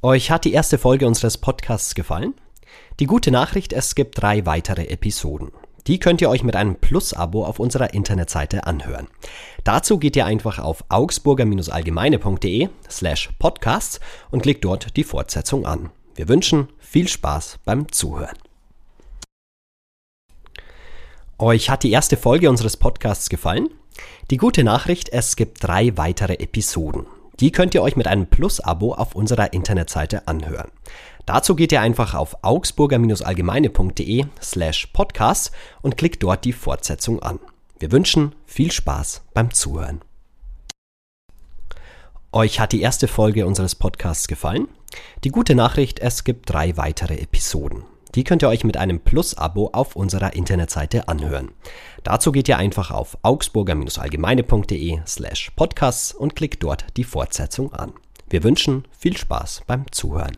Euch hat die erste Folge unseres Podcasts gefallen? Die gute Nachricht, es gibt drei weitere Episoden. Die könnt ihr euch mit einem Plus-Abo auf unserer Internetseite anhören. Dazu geht ihr einfach auf augsburger-allgemeine.de slash podcasts und klickt dort die Fortsetzung an. Wir wünschen viel Spaß beim Zuhören. Euch hat die erste Folge unseres Podcasts gefallen? Die gute Nachricht, es gibt drei weitere Episoden. Die könnt ihr euch mit einem Plus-Abo auf unserer Internetseite anhören. Dazu geht ihr einfach auf augsburger-allgemeine.de slash podcast und klickt dort die Fortsetzung an. Wir wünschen viel Spaß beim Zuhören. Euch hat die erste Folge unseres Podcasts gefallen? Die gute Nachricht, es gibt drei weitere Episoden. Die könnt ihr euch mit einem Plus-Abo auf unserer Internetseite anhören. Dazu geht ihr einfach auf augsburger-allgemeine.de slash podcasts und klickt dort die Fortsetzung an. Wir wünschen viel Spaß beim Zuhören.